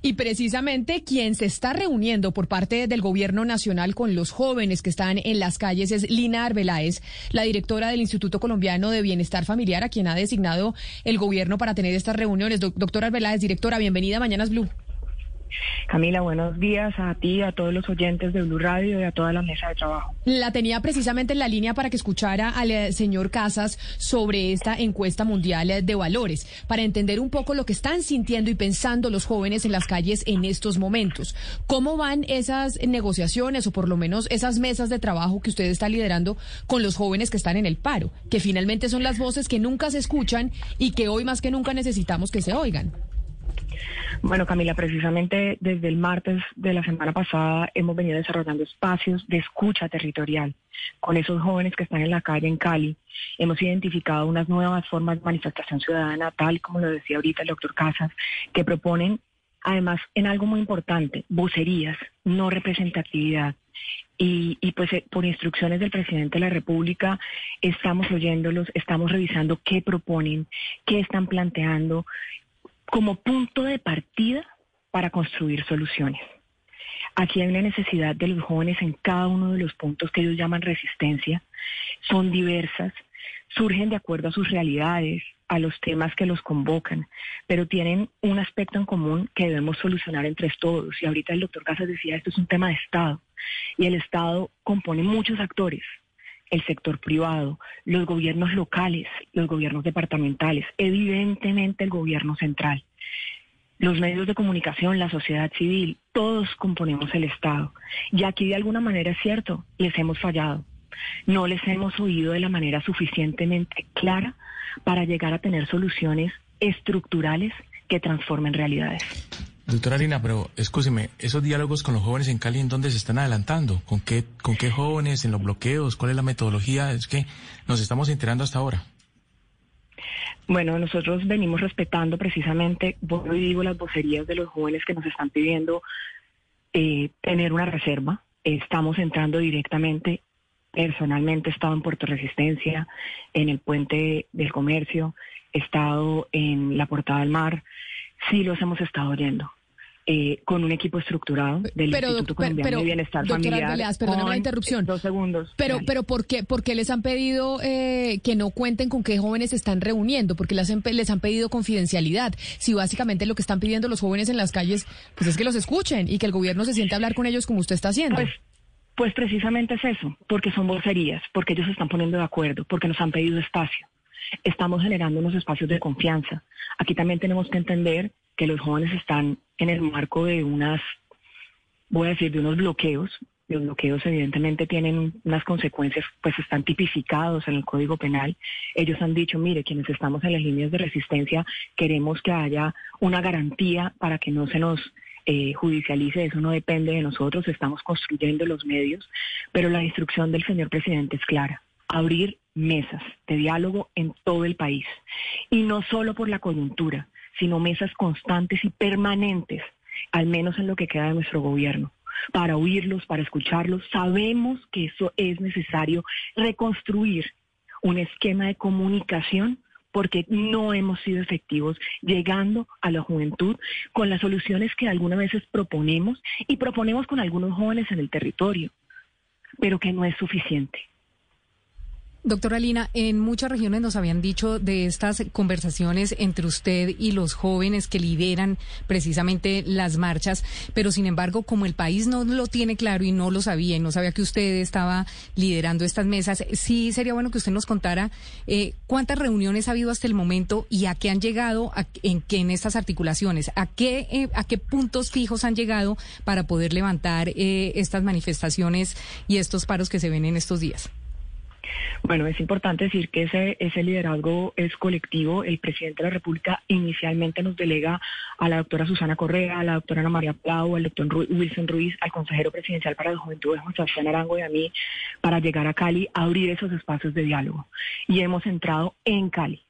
Y precisamente quien se está reuniendo por parte del gobierno nacional con los jóvenes que están en las calles es Lina Arbeláez, la directora del Instituto Colombiano de Bienestar Familiar, a quien ha designado el gobierno para tener estas reuniones. doctora Arbeláez, directora, bienvenida a Mañanas Blue. Camila, buenos días a ti, a todos los oyentes de Blue Radio y a toda la mesa de trabajo. La tenía precisamente en la línea para que escuchara al eh, señor Casas sobre esta encuesta mundial de valores, para entender un poco lo que están sintiendo y pensando los jóvenes en las calles en estos momentos. ¿Cómo van esas negociaciones o por lo menos esas mesas de trabajo que usted está liderando con los jóvenes que están en el paro, que finalmente son las voces que nunca se escuchan y que hoy más que nunca necesitamos que se oigan? Bueno, Camila, precisamente desde el martes de la semana pasada hemos venido desarrollando espacios de escucha territorial con esos jóvenes que están en la calle en Cali. Hemos identificado unas nuevas formas de manifestación ciudadana, tal como lo decía ahorita el doctor Casas, que proponen, además, en algo muy importante, vocerías, no representatividad. Y, y, pues eh, por instrucciones del presidente de la República estamos oyéndolos, estamos revisando qué proponen, qué están planteando como punto de partida para construir soluciones. Aquí hay una necesidad de los jóvenes en cada uno de los puntos que ellos llaman resistencia. Son diversas, surgen de acuerdo a sus realidades, a los temas que los convocan, pero tienen un aspecto en común que debemos solucionar entre todos. Y ahorita el doctor Casas decía, esto es un tema de Estado. Y el Estado compone muchos actores, el sector privado, los gobiernos locales, los gobiernos departamentales, evidentemente el gobierno central, los medios de comunicación, la sociedad civil, todos componemos el Estado. Y aquí de alguna manera es cierto, les hemos fallado. No les hemos oído de la manera suficientemente clara para llegar a tener soluciones estructurales que transformen realidades. Doctora Lina, pero escúcheme, esos diálogos con los jóvenes en Cali, ¿en dónde se están adelantando? ¿Con qué, con qué jóvenes? ¿En los bloqueos? ¿Cuál es la metodología? Es que nos estamos enterando hasta ahora. Bueno, nosotros venimos respetando precisamente, vuelvo y digo, las vocerías de los jóvenes que nos están pidiendo eh, tener una reserva. Estamos entrando directamente, personalmente he estado en Puerto Resistencia, en el puente del comercio, he estado en la Portada del Mar, sí los hemos estado oyendo. Eh, con un equipo estructurado del Instituto Colombiano de Bienestar Familiar. perdón la interrupción. Dos segundos. Pero, pero ¿por qué, por qué les han pedido eh, que no cuenten con qué jóvenes se están reuniendo? Porque les han, les han pedido confidencialidad. Si básicamente lo que están pidiendo los jóvenes en las calles, pues es que los escuchen y que el gobierno se siente a hablar con ellos como usted está haciendo. Pues, pues precisamente es eso, porque son vocerías, porque ellos se están poniendo de acuerdo, porque nos han pedido espacio. Estamos generando unos espacios de confianza. Aquí también tenemos que entender que los jóvenes están en el marco de unas, voy a decir, de unos bloqueos. Los bloqueos evidentemente tienen unas consecuencias, pues están tipificados en el Código Penal. Ellos han dicho, mire, quienes estamos en las líneas de resistencia, queremos que haya una garantía para que no se nos eh, judicialice, eso no depende de nosotros, estamos construyendo los medios, pero la instrucción del señor presidente es clara, abrir mesas de diálogo en todo el país, y no solo por la coyuntura, sino mesas constantes y permanentes, al menos en lo que queda de nuestro gobierno para oírlos, para escucharlos. Sabemos que eso es necesario reconstruir un esquema de comunicación porque no hemos sido efectivos llegando a la juventud con las soluciones que algunas veces proponemos y proponemos con algunos jóvenes en el territorio, pero que no es suficiente. Doctora Lina, en muchas regiones nos habían dicho de estas conversaciones entre usted y los jóvenes que lideran precisamente las marchas, pero sin embargo, como el país no lo tiene claro y no lo sabía y no sabía que usted estaba liderando estas mesas, sí sería bueno que usted nos contara eh, cuántas reuniones ha habido hasta el momento y a qué han llegado en, en estas articulaciones, a qué, eh, a qué puntos fijos han llegado para poder levantar eh, estas manifestaciones y estos paros que se ven en estos días. Bueno, es importante decir que ese, liderazgo es colectivo. El presidente de la República inicialmente nos delega a la doctora Susana Correa, a la doctora Ana María Plau, al doctor Wilson Ruiz, al consejero presidencial para la juventud, Juan Sebastián Arango y a mí, para llegar a Cali a abrir esos espacios de diálogo. Y hemos entrado en Cali.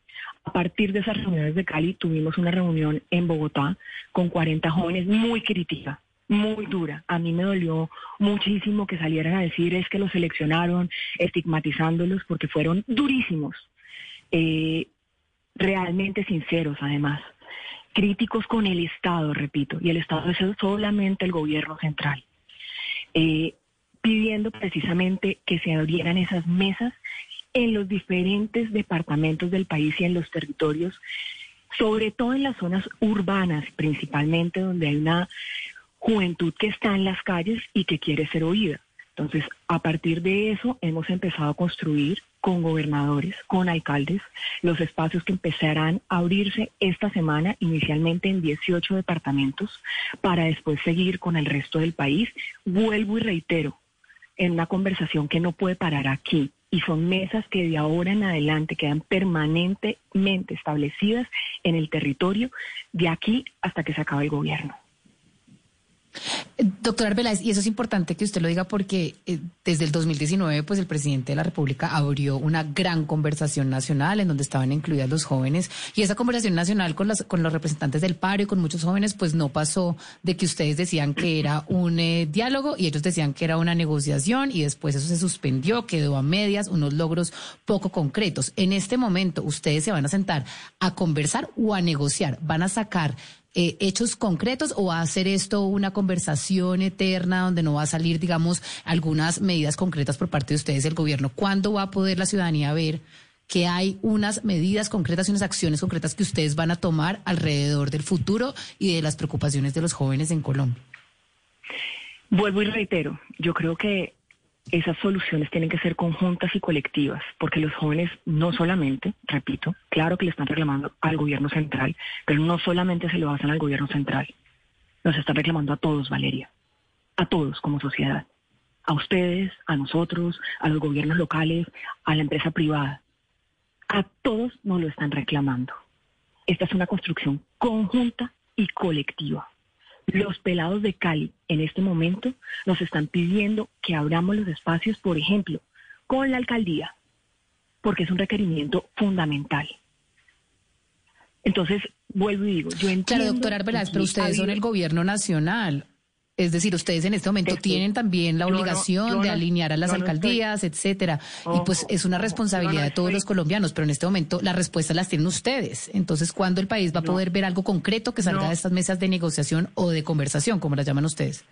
A partir de esas reuniones de Cali tuvimos una reunión en Bogotá con 40 jóvenes muy crítica muy dura. A mí me dolió muchísimo que salieran a decir es que los seleccionaron, estigmatizándolos, porque fueron durísimos, eh, realmente sinceros además. críticos con el Estado, repito, y el Estado es solamente el gobierno central, eh, pidiendo precisamente que se abrieran esas mesas en los diferentes departamentos del país y en los territorios, sobre todo en las zonas urbanas principalmente, donde hay una juventud que está en las calles y que quiere ser oída. Entonces, a partir de eso, hemos empezado a construir con gobernadores, con alcaldes, los espacios que empezarán a abrirse esta semana, inicialmente en 18 departamentos, para después seguir con el resto del país. Vuelvo y reitero, en una conversación que no puede parar aquí, y son mesas que de ahora en adelante quedan permanentemente establecidas en el territorio de aquí hasta que se acabe el gobierno. Doctor Arbeláez, y eso es importante que usted lo diga porque eh, desde el 2019, pues el presidente de la República abrió una gran conversación nacional en donde estaban incluidas los jóvenes y esa conversación nacional con, con los representantes del paro y con muchos jóvenes, pues no pasó de que ustedes decían que era un eh, diálogo y ellos decían que era una negociación y después eso se suspendió, quedó a medias, unos logros poco concretos. En este momento, ustedes se van a sentar a conversar o a negociar, van a sacar eh, hechos concretos o va a ser esto una conversación eterna donde no va a salir, digamos, algunas medidas concretas por parte de ustedes, el gobierno? ¿Cuándo va a poder la ciudadanía ver que hay unas medidas concretas y unas acciones concretas que ustedes van a tomar alrededor del futuro y de las preocupaciones de los jóvenes en Colombia? Vuelvo y reitero, yo creo que esas soluciones tienen que ser conjuntas y colectivas, porque los jóvenes no solamente, repito, claro que le están reclamando al gobierno central, pero no solamente se lo hacen al gobierno central, nos están reclamando a todos, Valeria, a todos como sociedad, a ustedes, a nosotros, a los gobiernos locales, a la empresa privada, a todos nos lo están reclamando. Esta es una construcción conjunta y colectiva. Los pelados de Cali en este momento nos están pidiendo que abramos los espacios, por ejemplo, con la alcaldía, porque es un requerimiento fundamental. Entonces, vuelvo y digo, yo entiendo... Claro, doctora Arbeláez, pero ustedes son el gobierno nacional. Es decir, ustedes en este momento tienen también la obligación de alinear a las alcaldías, etcétera. y pues es una responsabilidad de todos los colombianos, pero en este momento las respuestas las tienen ustedes. Entonces, ¿cuándo el país va a poder ver algo concreto que salga de estas mesas de negociación o de conversación, como las llaman ustedes?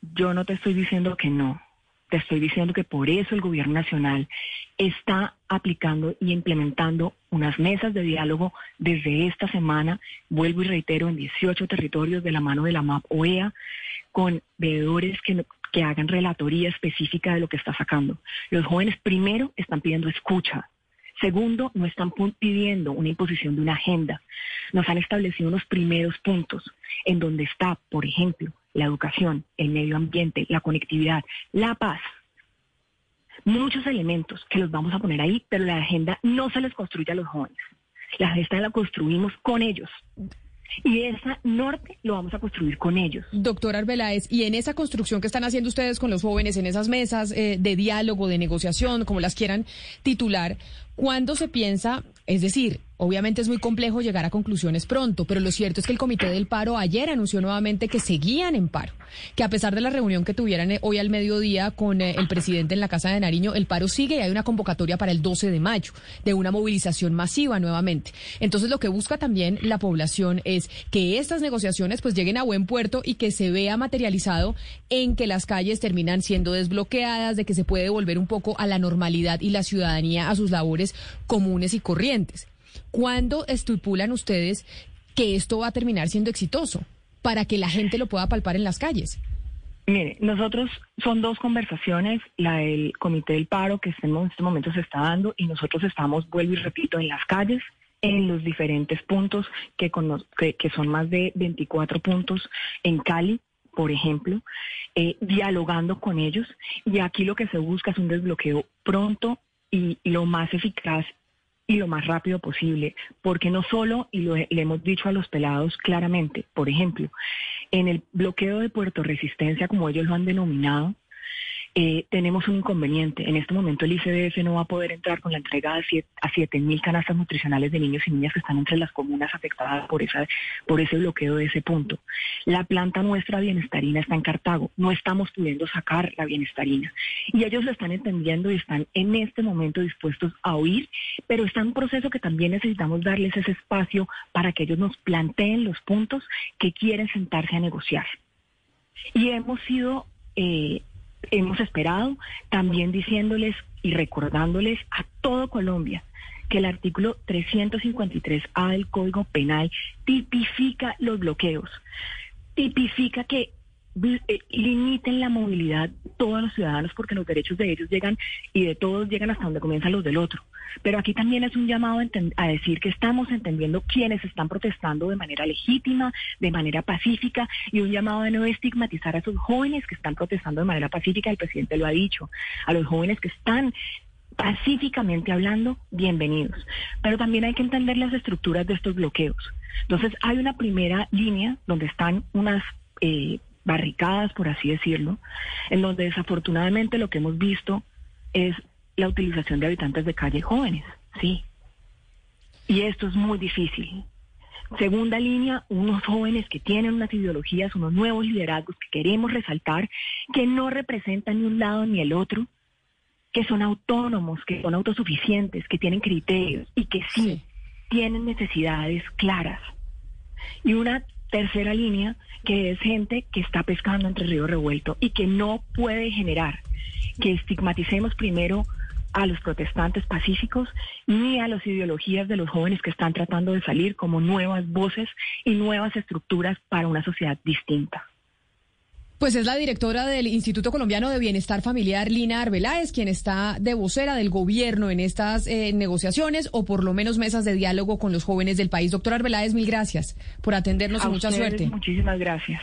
Yo no te estoy diciendo que no. Te estoy diciendo que por eso el gobierno nacional está aplicando y implementando unas mesas de diálogo desde esta semana, vuelvo y reitero, en 18 territorios de la mano de la MAP OEA, con veedores que, que hagan relatoría específica de lo que está sacando. Los jóvenes primero están pidiendo escucha. Segundo, no están pidiendo una imposición de una agenda. Nos han establecido unos primeros puntos en donde está, por ejemplo, la educación, el medio ambiente, la conectividad, la paz. Muchos elementos que los vamos a poner ahí, pero la agenda no se les construye a los jóvenes. La agenda la construimos con ellos. Y esa norte lo vamos a construir con ellos. Doctor Arbeláez, y en esa construcción que están haciendo ustedes con los jóvenes, en esas mesas eh, de diálogo, de negociación, como las quieran titular, ¿cuándo se piensa, es decir, Obviamente es muy complejo llegar a conclusiones pronto, pero lo cierto es que el Comité del Paro ayer anunció nuevamente que seguían en paro, que a pesar de la reunión que tuvieran eh, hoy al mediodía con eh, el presidente en la Casa de Nariño, el paro sigue y hay una convocatoria para el 12 de mayo de una movilización masiva nuevamente. Entonces lo que busca también la población es que estas negociaciones pues lleguen a buen puerto y que se vea materializado en que las calles terminan siendo desbloqueadas, de que se puede volver un poco a la normalidad y la ciudadanía a sus labores comunes y corrientes. ¿Cuándo estipulan ustedes que esto va a terminar siendo exitoso para que la gente lo pueda palpar en las calles? Mire, nosotros son dos conversaciones, la del Comité del Paro que en este momento se está dando y nosotros estamos, vuelvo y repito, en las calles, en los diferentes puntos que, que, son más de 24 puntos en Cali, por ejemplo, eh, dialogando con ellos y aquí lo que se busca es un desbloqueo pronto y lo más eficaz y lo más rápido posible, porque no solo, y lo, le hemos dicho a los pelados claramente, por ejemplo, en el bloqueo de Puerto Resistencia, como ellos lo han denominado, eh, tenemos un inconveniente. En este momento el ICDF no va a poder entrar con la entrega a 7.000 canastas nutricionales de niños y niñas que están entre las comunas afectadas por, esa, por ese bloqueo de ese punto. La planta nuestra bienestarina está en Cartago. No estamos pudiendo sacar la bienestarina. Y ellos lo están entendiendo y están en este momento dispuestos a oír, pero está en un proceso que también necesitamos darles ese espacio para que ellos nos planteen los puntos que quieren sentarse a negociar. Y hemos sido eh, hemos esperado también diciéndoles y recordándoles a todo Colombia que el artículo 353A del Código Penal tipifica los bloqueos, tipifica que eh, limiten la movilidad todos los ciudadanos porque los derechos de ellos llegan y de todos llegan hasta donde comienzan los del otro. Pero aquí también es un llamado a, decir que estamos entendiendo quienes están protestando de manera legítima, de manera pacífica, y un llamado a no estigmatizar a esos jóvenes que están protestando de manera pacífica, el presidente lo ha dicho, a los jóvenes que están pacíficamente hablando, bienvenidos. Pero también hay que entender las estructuras de estos bloqueos. Entonces hay una primera línea donde están unas eh, barricadas, por así decirlo, en donde desafortunadamente lo que hemos visto es la utilización de habitantes de calle jóvenes, sí. Y esto es muy difícil. Segunda línea, unos jóvenes que tienen unas ideologías, unos nuevos liderazgos que queremos resaltar, que no representan ni un lado ni el otro, que son autónomos, que son autosuficientes, que tienen criterios y que sí, tienen necesidades claras. Y una tercera línea, que es gente que está pescando entre río revuelto y que no puede generar que estigmaticemos primero a los protestantes pacíficos ni a las ideologías de los jóvenes que están tratando de salir como nuevas voces y nuevas estructuras para una sociedad distinta. Pues es la directora del Instituto Colombiano de Bienestar Familiar, Lina Arbeláez, quien está de vocera del gobierno en estas eh, negociaciones o por lo menos mesas de diálogo con los jóvenes del país. Doctora Arbeláez, mil gracias por atendernos y mucha suerte. Muchísimas gracias.